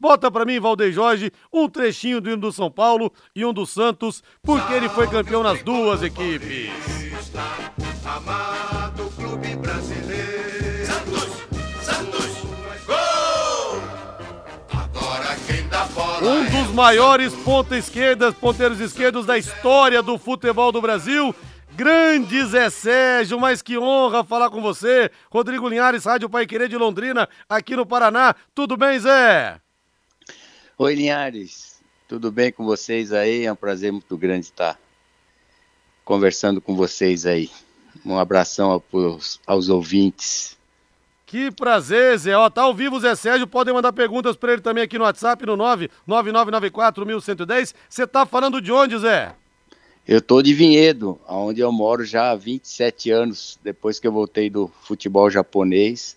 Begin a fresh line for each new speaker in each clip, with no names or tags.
Bota para mim, Valdeir Jorge, um trechinho do hino do São Paulo e um do Santos, porque ele foi campeão nas duas equipes. Amado clube brasileiro. Santos, Santos, gol! Agora quem dá bola Um é dos maiores ponta esquerdas, ponteiros esquerdos da história do futebol do Brasil Grande Zé Sérgio, mas que honra falar com você. Rodrigo Linhares, Rádio Pai Querer de Londrina, aqui no Paraná. Tudo bem, Zé?
Oi, Linhares. Tudo bem com vocês aí? É um prazer muito grande estar conversando com vocês aí. Um abração aos, aos ouvintes.
Que prazer, Zé. Ó, tá ao vivo o Zé Sérgio. Podem mandar perguntas para ele também aqui no WhatsApp, no 99994 1110. Você tá falando de onde, Zé?
Eu tô de Vinhedo, onde eu moro já há 27 anos, depois que eu voltei do futebol japonês.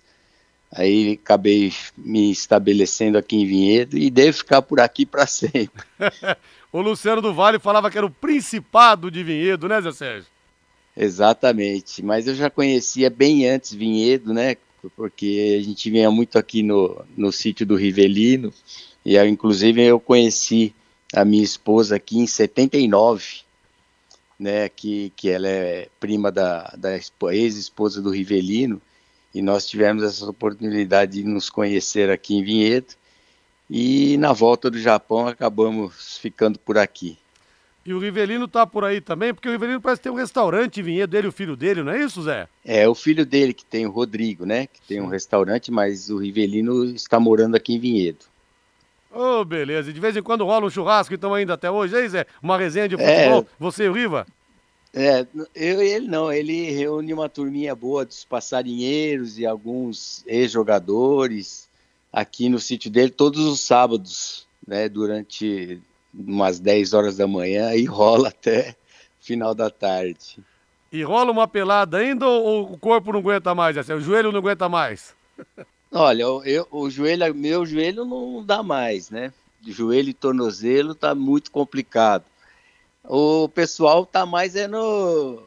Aí acabei me estabelecendo aqui em Vinhedo e devo ficar por aqui para sempre.
o Luciano do Vale falava que era o Principado de Vinhedo, né, Zé Sérgio?
Exatamente, mas eu já conhecia bem antes Vinhedo, né? Porque a gente vinha muito aqui no, no sítio do Rivelino, e eu, inclusive eu conheci a minha esposa aqui em 79 né, que, que ela é prima da, da ex-esposa do Rivelino, e nós tivemos essa oportunidade de nos conhecer aqui em Vinhedo, e na volta do Japão acabamos ficando por aqui.
E o Rivelino tá por aí também, porque o Rivelino parece ter um restaurante em Vinhedo, ele e o filho dele, não é isso, Zé?
É, o filho dele que tem o Rodrigo, né, que tem um restaurante, mas o Rivelino está morando aqui em Vinhedo.
Ô, oh, beleza. E de vez em quando rola um churrasco, então ainda até hoje, aí, Zé? Uma resenha de futebol, é... você e o Riva?
É, eu ele não, ele reúne uma turminha boa dos passarinheiros e alguns ex-jogadores aqui no sítio dele todos os sábados, né, durante umas 10 horas da manhã e rola até final da tarde.
E rola uma pelada ainda ou o corpo não aguenta mais, assim, o joelho não aguenta mais?
Olha, eu, o joelho, meu joelho não dá mais, né? Joelho e tornozelo tá muito complicado. O pessoal tá mais é no,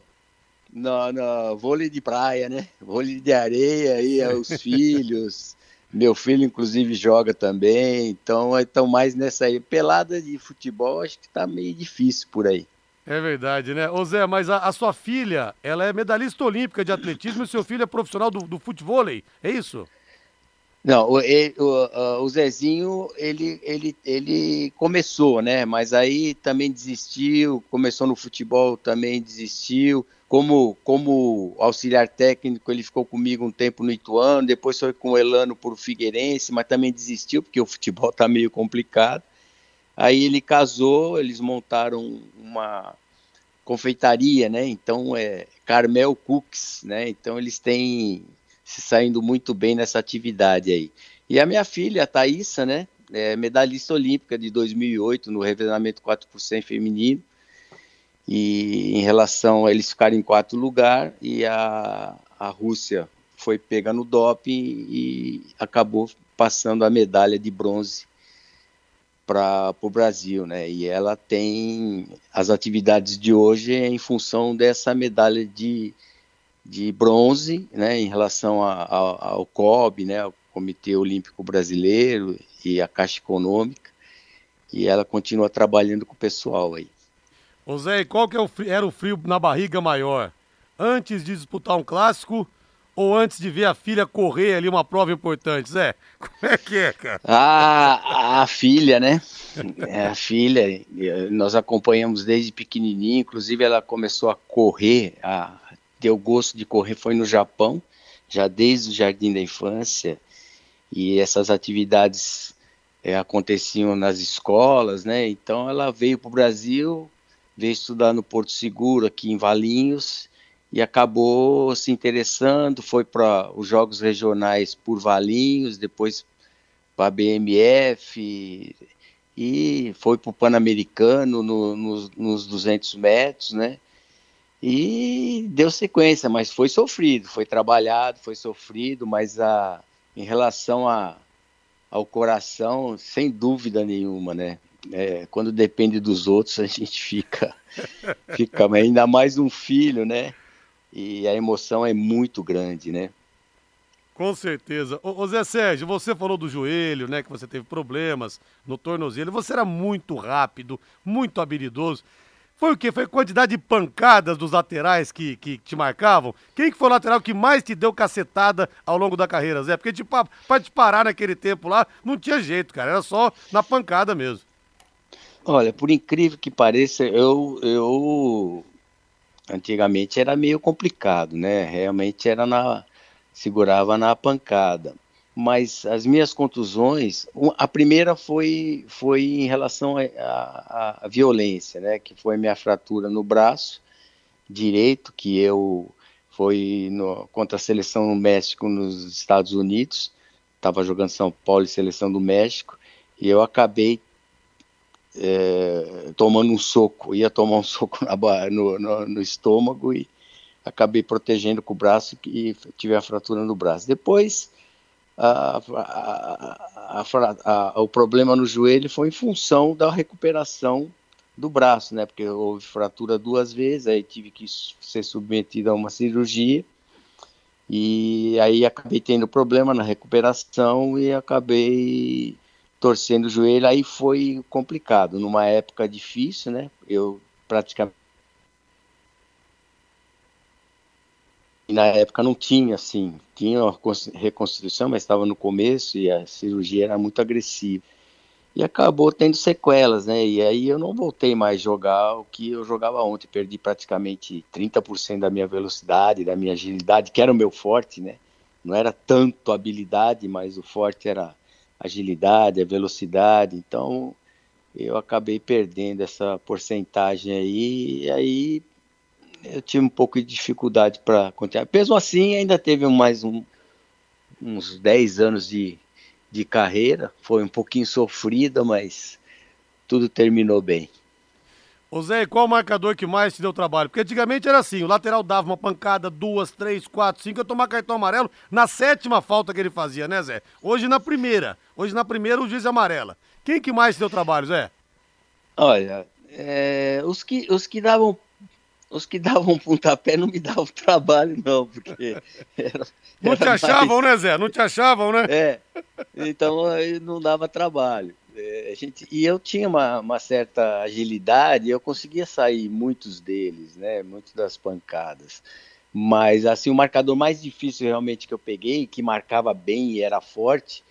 no, no vôlei de praia, né? Vôlei de areia aí, é os filhos. Meu filho, inclusive, joga também. Então, estão mais nessa aí. Pelada de futebol, acho que tá meio difícil por aí.
É verdade, né? Ô Zé, mas a, a, sua filha, ela é medalhista olímpica de atletismo e seu filho é profissional do, do futebol, é isso?
Não, o, o, o, Zezinho, ele, ele, ele começou, né? Mas aí também desistiu, começou no futebol, também desistiu. Como, como auxiliar técnico, ele ficou comigo um tempo no Ituano, depois foi com o Elano por Figueirense, mas também desistiu, porque o futebol tá meio complicado. Aí ele casou, eles montaram uma confeitaria, né? Então é Carmel Cooks, né? Então eles têm se saindo muito bem nessa atividade aí. E a minha filha, a né, é medalhista olímpica de 2008 no revezamento 4 por 100 feminino. E em relação a eles ficarem em quarto lugar, e a, a Rússia foi pega no doping e acabou passando a medalha de bronze para o Brasil, né? E ela tem as atividades de hoje em função dessa medalha de de bronze, né, em relação a, a, ao COB, né, o Comitê Olímpico Brasileiro e a Caixa Econômica, e ela continua trabalhando com o pessoal aí.
Ô Zé, qual que é era o frio na barriga maior? Antes de disputar um clássico ou antes de ver a filha correr ali uma prova importante, Zé? Como é que é, cara?
Ah, a filha, né? É, a filha, nós acompanhamos desde pequenininho, inclusive ela começou a correr, a ter o gosto de correr foi no Japão, já desde o jardim da infância, e essas atividades é, aconteciam nas escolas, né? Então ela veio para o Brasil, veio estudar no Porto Seguro, aqui em Valinhos, e acabou se interessando, foi para os Jogos Regionais por Valinhos, depois para a BMF, e foi para o Pan-Americano no, nos, nos 200 metros, né? E deu sequência, mas foi sofrido, foi trabalhado, foi sofrido, mas a, em relação a, ao coração, sem dúvida nenhuma, né? É, quando depende dos outros, a gente fica, fica ainda mais um filho, né? E a emoção é muito grande, né?
Com certeza. Ô, ô, Zé Sérgio, você falou do joelho, né? Que você teve problemas no tornozelo. Você era muito rápido, muito habilidoso. Foi o quê? Foi quantidade de pancadas dos laterais que, que te marcavam? Quem que foi o lateral que mais te deu cacetada ao longo da carreira, Zé? Porque tipo, pra te parar naquele tempo lá, não tinha jeito, cara. Era só na pancada mesmo.
Olha, por incrível que pareça, eu, eu antigamente era meio complicado, né? Realmente era na segurava na pancada. Mas as minhas contusões, a primeira foi, foi em relação à violência, né? Que foi minha fratura no braço direito, que eu foi no, contra a seleção do México nos Estados Unidos. Estava jogando São Paulo e seleção do México e eu acabei é, tomando um soco, ia tomar um soco na, no, no, no, estômago e acabei protegendo com o braço e tive a fratura no braço. Depois, a, a, a, o problema no joelho foi em função da recuperação do braço, né? Porque houve fratura duas vezes, aí tive que ser submetido a uma cirurgia e aí acabei tendo problema na recuperação e acabei torcendo o joelho, aí foi complicado, numa época difícil, né? Eu praticamente na época não tinha, assim, tinha uma reconstrução, mas estava no começo e a cirurgia era muito agressiva. E acabou tendo sequelas, né? E aí eu não voltei mais jogar o que eu jogava ontem. Perdi praticamente 30% da minha velocidade, da minha agilidade, que era o meu forte, né? Não era tanto habilidade, mas o forte era agilidade, a velocidade. Então eu acabei perdendo essa porcentagem aí, e aí eu tive um pouco de dificuldade para continuar. Mesmo assim, ainda teve mais um, uns 10 anos de, de carreira, foi um pouquinho sofrida, mas tudo terminou bem.
Ô Zé, qual o marcador que mais te deu trabalho? Porque antigamente era assim, o lateral dava uma pancada, duas, três, quatro, cinco, eu tomava cartão amarelo na sétima falta que ele fazia, né, Zé? Hoje na primeira. Hoje na primeira o juiz é amarela. Quem que mais te deu trabalho, Zé?
Olha, é, os, que, os que davam os que davam pontapé não me davam trabalho, não, porque.
Era, não te achavam, mais... né, Zé? Não te achavam, né?
É. Então não dava trabalho. É, a gente, e eu tinha uma, uma certa agilidade, eu conseguia sair muitos deles, né? Muitas das pancadas. Mas assim, o marcador mais difícil realmente que eu peguei, que marcava bem e era forte,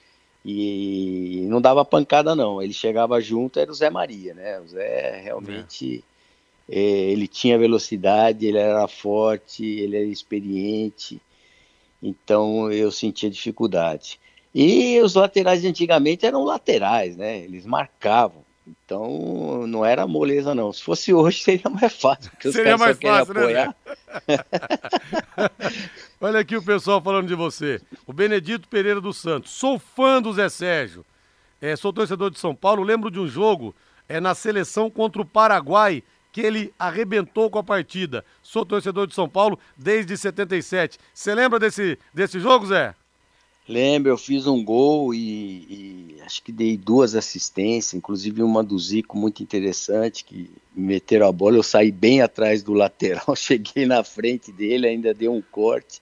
e não dava pancada não. Ele chegava junto, era o Zé Maria, né? O Zé realmente é. É, ele tinha velocidade, ele era forte, ele era experiente. Então eu sentia dificuldade. E os laterais antigamente eram laterais, né? Eles marcavam. Então não era moleza, não. Se fosse hoje, seria mais fácil.
Seria mais fácil, né? Olha aqui o pessoal falando de você. O Benedito Pereira dos Santos. Sou fã do Zé Sérgio. É, sou torcedor de São Paulo. Lembro de um jogo é, na seleção contra o Paraguai que ele arrebentou com a partida. Sou torcedor de São Paulo desde 77. Você lembra desse, desse jogo, Zé?
Lembro, eu fiz um gol e, e, acho que dei duas assistências, inclusive uma do Zico muito interessante, que me meteram a bola, eu saí bem atrás do lateral, cheguei na frente dele, ainda dei um corte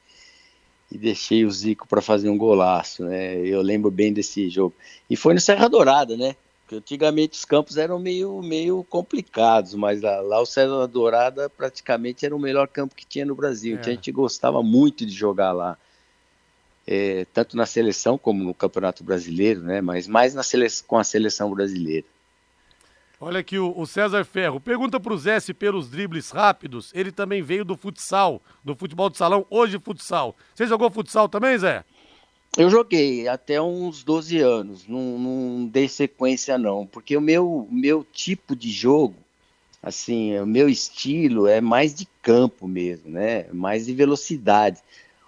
e deixei o Zico para fazer um golaço, né? Eu lembro bem desse jogo. E foi no Serra Dourada, né? Porque antigamente os campos eram meio, meio complicados, mas lá, lá o Serra Dourada praticamente era o melhor campo que tinha no Brasil. É. Então a gente gostava muito de jogar lá é, tanto na seleção como no Campeonato Brasileiro, né? Mas mais na seleção, com a seleção brasileira.
Olha aqui o, o César Ferro. Pergunta para o Zé se pelos dribles rápidos ele também veio do futsal, do futebol de salão, hoje futsal. Você jogou futsal também, Zé?
Eu joguei até uns 12 anos, não, não dei sequência não, porque o meu, meu tipo de jogo, assim, o meu estilo é mais de campo mesmo, né? Mais de velocidade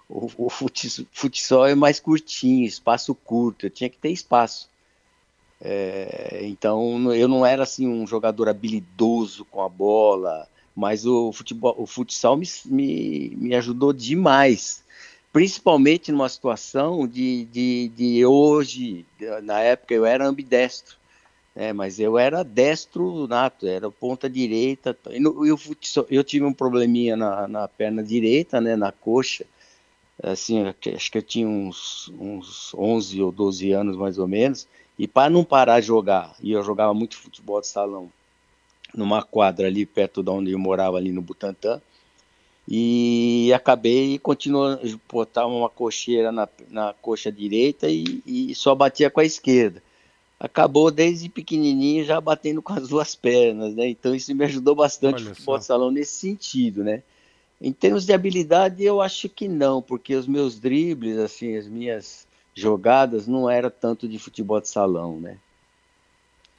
o, o futsal é mais curtinho, espaço curto, eu tinha que ter espaço. É, então eu não era assim um jogador habilidoso com a bola, mas o futebol, o futsal me, me, me ajudou demais, principalmente numa situação de, de, de hoje, na época eu era ambidestro, né, mas eu era destro nato, era ponta direita, e, e o futsal, eu tive um probleminha na, na perna direita, né, na coxa, assim, acho que eu tinha uns, uns 11 ou 12 anos mais ou menos, e para não parar de jogar, e eu jogava muito futebol de salão, numa quadra ali perto de onde eu morava, ali no Butantã, e acabei continuando, botar uma cocheira na, na coxa direita e, e só batia com a esquerda. Acabou desde pequenininho já batendo com as duas pernas, né? Então isso me ajudou bastante no futebol de salão nesse sentido, né? Em termos de habilidade, eu acho que não, porque os meus dribles, assim, as minhas jogadas não era tanto de futebol de salão, né?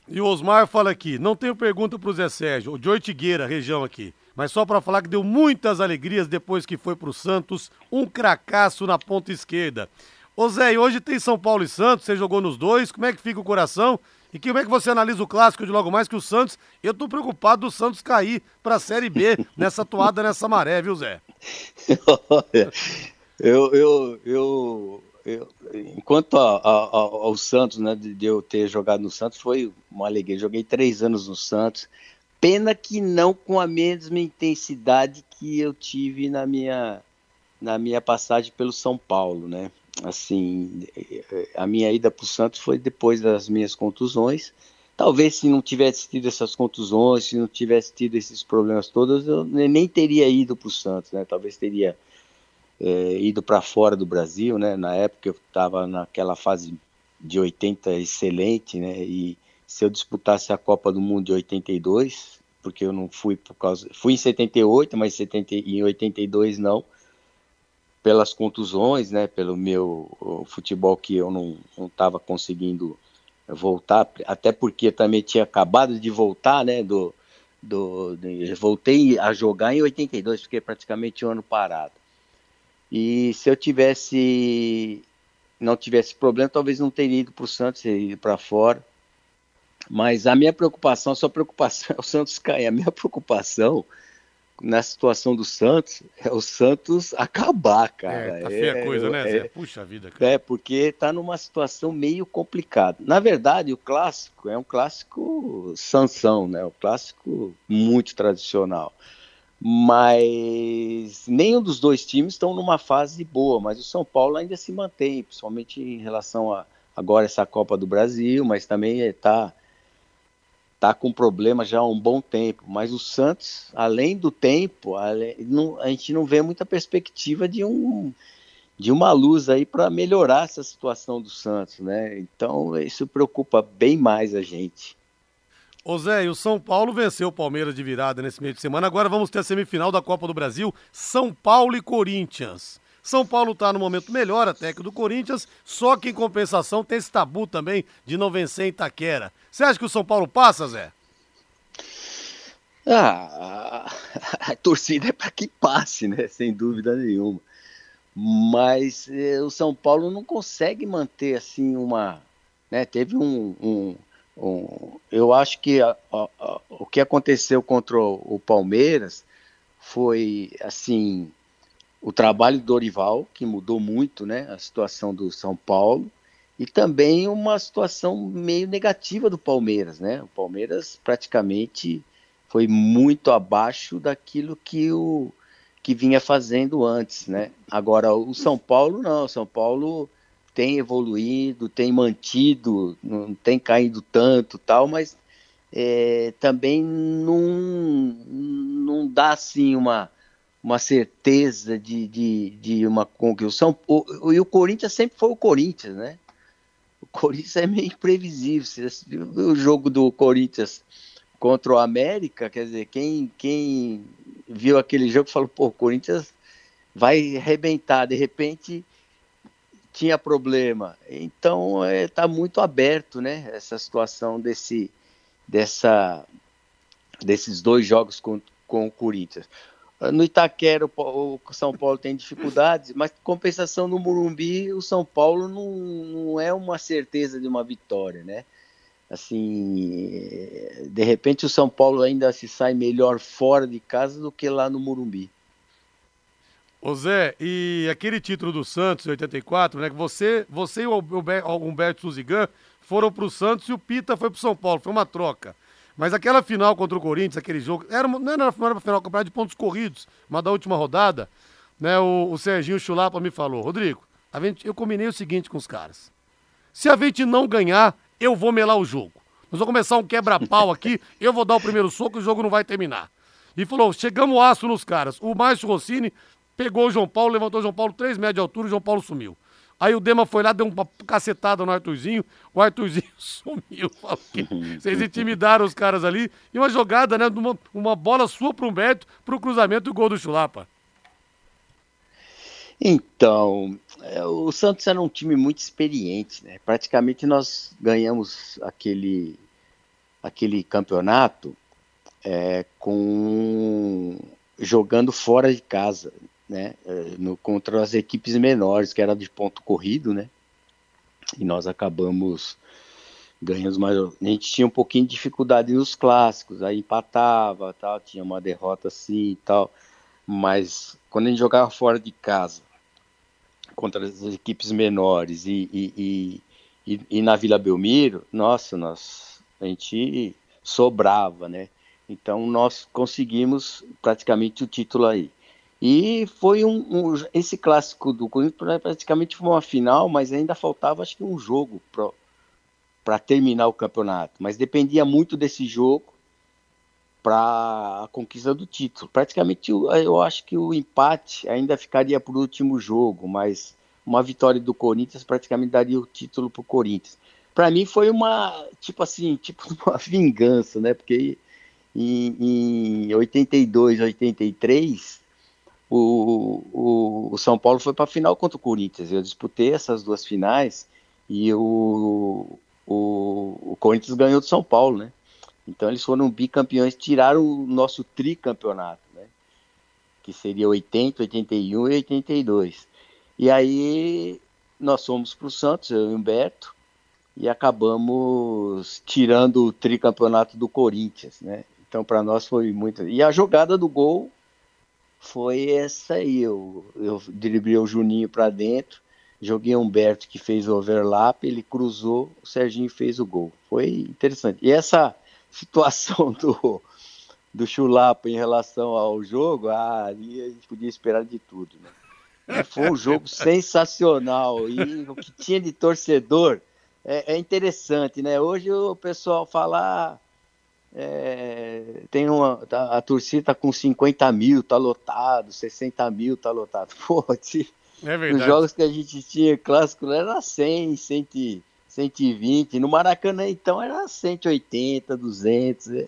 E o Osmar fala aqui, não tenho pergunta para o Zé Sérgio, o de Oitigueira, região aqui, mas só para falar que deu muitas alegrias depois que foi para o Santos, um cracaço na ponta esquerda. Ô Zé, hoje tem São Paulo e Santos, você jogou nos dois, como é que fica o coração? E como é que você analisa o clássico de logo mais que o Santos? Eu tô preocupado do Santos cair para a Série B nessa toada, nessa maré, viu, Zé?
eu, eu, eu, eu, enquanto a, a, ao Santos, né, de eu ter jogado no Santos, foi uma alegria. Joguei três anos no Santos. Pena que não com a mesma intensidade que eu tive na minha, na minha passagem pelo São Paulo, né? assim, a minha ida para o Santos foi depois das minhas contusões. Talvez se não tivesse tido essas contusões, se não tivesse tido esses problemas todos, eu nem teria ido para o Santos, né? Talvez teria é, ido para fora do Brasil, né? Na época eu estava naquela fase de 80 excelente, né? E se eu disputasse a Copa do Mundo de 82, porque eu não fui por causa, fui em 78, mas 70, em 82 não pelas contusões, né, pelo meu futebol que eu não estava conseguindo voltar, até porque também tinha acabado de voltar, né, do, do, de, voltei a jogar em 82, fiquei praticamente um ano parado. E se eu tivesse, não tivesse problema, talvez não teria ido para o Santos, teria ido para fora. Mas a minha preocupação, a sua preocupação é o Santos cair. A minha preocupação na situação do Santos é o Santos acabar, cara.
É, tá feia é, coisa, né?
É,
Puxa vida, cara.
É, porque tá numa situação meio complicada. Na verdade, o clássico é um clássico sanção, né? Um clássico muito tradicional. Mas nenhum dos dois times estão numa fase boa, mas o São Paulo ainda se mantém, principalmente em relação a agora essa Copa do Brasil, mas também está está com problema já há um bom tempo. Mas o Santos, além do tempo, a gente não vê muita perspectiva de um de uma luz aí para melhorar essa situação do Santos, né? Então isso preocupa bem mais a gente.
Ô Zé, e o São Paulo venceu o Palmeiras de virada nesse meio de semana. Agora vamos ter a semifinal da Copa do Brasil, São Paulo e Corinthians. São Paulo está no momento melhor até que do Corinthians, só que em compensação tem esse tabu também de não vencer em Itaquera. Você acha que o São Paulo passa, Zé?
Ah, a, a torcida é para que passe, né? Sem dúvida nenhuma. Mas eh, o São Paulo não consegue manter assim uma. Né? Teve um, um, um eu acho que a, a, o que aconteceu contra o, o Palmeiras foi assim o trabalho do Dorival que mudou muito, né? A situação do São Paulo e também uma situação meio negativa do Palmeiras, né? O Palmeiras praticamente foi muito abaixo daquilo que o que vinha fazendo antes, né? Agora o São Paulo não, o São Paulo tem evoluído, tem mantido, não tem caído tanto, tal, mas é, também não, não dá assim uma uma certeza de, de, de uma conquista. e o Corinthians sempre foi o Corinthians, né? o Corinthians é meio imprevisível. Você viu o jogo do Corinthians contra o América? Quer dizer, quem, quem viu aquele jogo falou, pô, o Corinthians vai arrebentar. De repente tinha problema. Então está é, tá muito aberto, né? Essa situação desse, dessa, desses dois jogos com, com o Corinthians. No Itaquera, o São Paulo tem dificuldades, mas compensação no Murumbi, o São Paulo não, não é uma certeza de uma vitória, né? Assim, de repente o São Paulo ainda se sai melhor fora de casa do que lá no Murumbi.
Ô Zé, e aquele título do Santos em 84, né? Que você, você e o Humberto Suzigan foram para o Santos e o Pita foi para o São Paulo, foi uma troca. Mas aquela final contra o Corinthians, aquele jogo, era, não era, não era final do campeonato de pontos corridos, mas da última rodada, né, o, o Serginho Chulapa me falou, Rodrigo, a gente, eu combinei o seguinte com os caras. Se a gente não ganhar, eu vou melar o jogo. Nós vamos começar um quebra-pau aqui, eu vou dar o primeiro soco e o jogo não vai terminar. E falou: chegamos aço nos caras. O Márcio Rossini pegou o João Paulo, levantou o João Paulo 3 metros de altura e o João Paulo sumiu. Aí o Dema foi lá, deu uma cacetada no Arthurzinho, o Arthurzinho sumiu. Vocês intimidaram os caras ali. E uma jogada, né? Uma, uma bola sua pro Humberto, pro cruzamento e o gol do Chulapa.
Então, é, o Santos era um time muito experiente, né? Praticamente nós ganhamos aquele, aquele campeonato é, com jogando fora de casa, né? É, no, contra as equipes menores, que era de ponto corrido, né? E nós acabamos ganhando mais. A gente tinha um pouquinho de dificuldade nos clássicos, aí empatava, tal, tinha uma derrota assim e tal. Mas quando a gente jogava fora de casa, contra as equipes menores e, e, e, e na Vila Belmiro, nossa, nós, a gente sobrava, né? Então nós conseguimos praticamente o título aí. E foi um, um esse clássico do Corinthians praticamente foi uma final, mas ainda faltava acho que um jogo para terminar o campeonato. Mas dependia muito desse jogo para a conquista do título. Praticamente eu acho que o empate ainda ficaria para o último jogo, mas uma vitória do Corinthians praticamente daria o título para o Corinthians. Para mim foi uma tipo assim, tipo uma vingança, né? Porque em, em 82, 83 o, o, o São Paulo foi para a final contra o Corinthians. Eu disputei essas duas finais e o, o, o Corinthians ganhou do São Paulo, né? Então eles foram bicampeões, tiraram o nosso tricampeonato, né? Que seria 80, 81 e 82. E aí nós fomos para o Santos, eu e o Humberto, e acabamos tirando o tricampeonato do Corinthians, né? Então para nós foi muito. E a jogada do gol foi essa aí. Eu, eu driblei o Juninho para dentro, joguei o Humberto que fez o overlap, ele cruzou, o Serginho fez o gol. Foi interessante. E essa situação do, do Chulapa em relação ao jogo, ah, ali a gente podia esperar de tudo. Né? Foi um jogo sensacional e o que tinha de torcedor é, é interessante, né? Hoje o pessoal fala, ah, é, tem uma, tá, a torcida tá com 50 mil, tá lotado, 60 mil, tá lotado. Pô, se, é os jogos que a gente tinha clássico era 100, 100 120. No Maracanã, então, era 180, 200. É,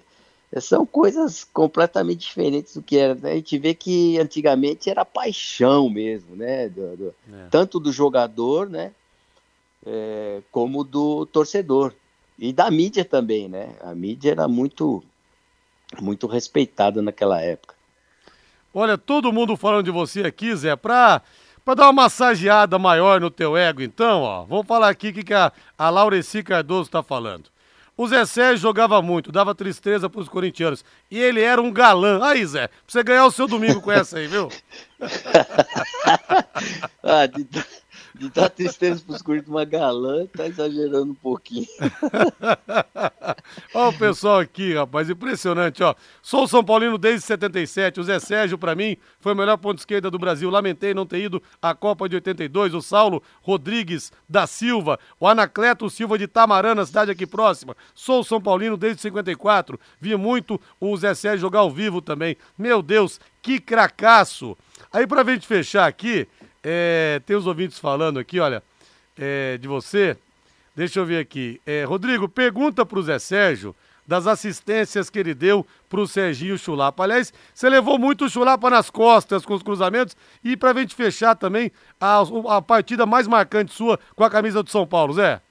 é, são coisas completamente diferentes do que era. Né? A gente vê que antigamente era paixão mesmo, né? Do, do, é. Tanto do jogador, né? É, como do torcedor. E da mídia também, né? A mídia era muito, muito respeitada naquela época.
Olha, todo mundo falando de você aqui, Zé, pra para dar uma massageada maior no teu ego, então, ó, vamos falar aqui o que, que a, a Laureci Cardoso está falando. O Zé Sérgio jogava muito, dava tristeza para os corintianos. E ele era um galã. Aí, Zé, pra você ganhar o seu domingo com essa aí, viu?
ah, de, dar tristeza pros curtos uma galã, tá exagerando um pouquinho.
Olha o pessoal aqui, rapaz, impressionante, ó. Sou São Paulino desde 77, o Zé Sérgio, para mim, foi o melhor ponto esquerda do Brasil. Lamentei não ter ido à Copa de 82. O Saulo Rodrigues da Silva, o Anacleto Silva de Tamarana, cidade aqui próxima. Sou São Paulino desde 54. Vi muito o Zé Sérgio jogar ao vivo também. Meu Deus, que cracaço! Aí, pra gente fechar aqui, é, tem os ouvintes falando aqui, olha, é, de você. Deixa eu ver aqui. É, Rodrigo, pergunta para o Zé Sérgio das assistências que ele deu para o Serginho Chulapa. Aliás, você levou muito o Chulapa nas costas com os cruzamentos. E para gente fechar também, a, a partida mais marcante sua com a camisa do São Paulo, Zé.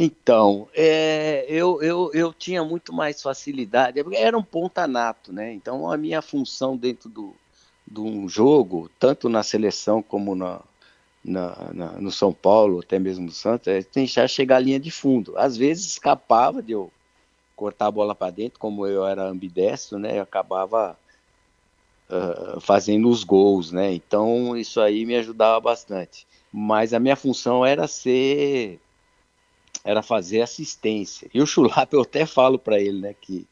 Então, é, eu, eu, eu tinha muito mais facilidade, era um ponta nato, né? Então a minha função dentro do, de um jogo, tanto na seleção como na, na, na, no São Paulo, até mesmo no Santos, é tentar chegar à linha de fundo. Às vezes escapava de eu cortar a bola para dentro, como eu era ambidestro, né? Eu acabava uh, fazendo os gols, né? Então isso aí me ajudava bastante. Mas a minha função era ser, era fazer assistência. E o Chulapa eu até falo para ele, né? Que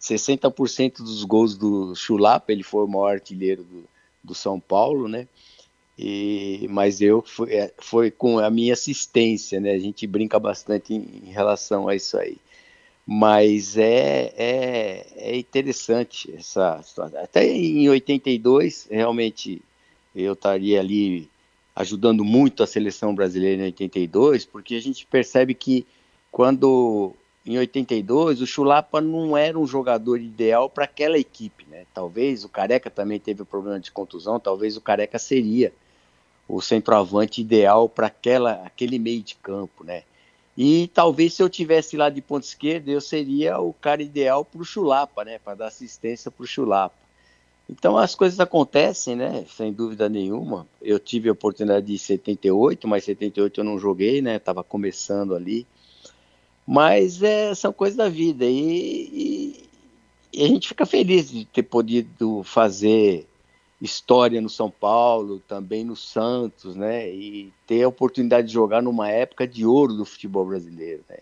60% dos gols do Chulapa, ele foi o maior artilheiro do, do São Paulo, né? E, mas eu foi, é, foi com a minha assistência, né? A gente brinca bastante em, em relação a isso aí. Mas é, é, é interessante essa situação. Até em 82, realmente, eu estaria ali ajudando muito a seleção brasileira em 82, porque a gente percebe que quando em 82 o Chulapa não era um jogador ideal para aquela equipe, né? Talvez o Careca também teve um problema de contusão, talvez o Careca seria o centroavante ideal para aquela aquele meio de campo, né? E talvez se eu tivesse lá de ponta esquerda, eu seria o cara ideal para o Chulapa, né? Para dar assistência para o Chulapa. Então as coisas acontecem, né? Sem dúvida nenhuma. Eu tive a oportunidade de 78, mas 78 eu não joguei, né? Tava começando ali. Mas é, são coisas da vida e, e, e, a gente fica feliz de ter podido fazer história no São Paulo, também no Santos, né? E ter a oportunidade de jogar numa época de ouro do futebol brasileiro, né?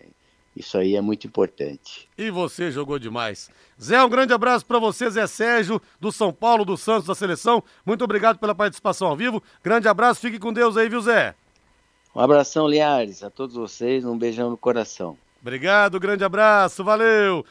Isso aí é muito importante.
E você jogou demais. Zé, um grande abraço para você, Zé Sérgio, do São Paulo, do Santos, da seleção. Muito obrigado pela participação ao vivo. Grande abraço, fique com Deus aí, viu, Zé?
Um abração, Liares, a todos vocês, um beijão no coração.
Obrigado, grande abraço, valeu!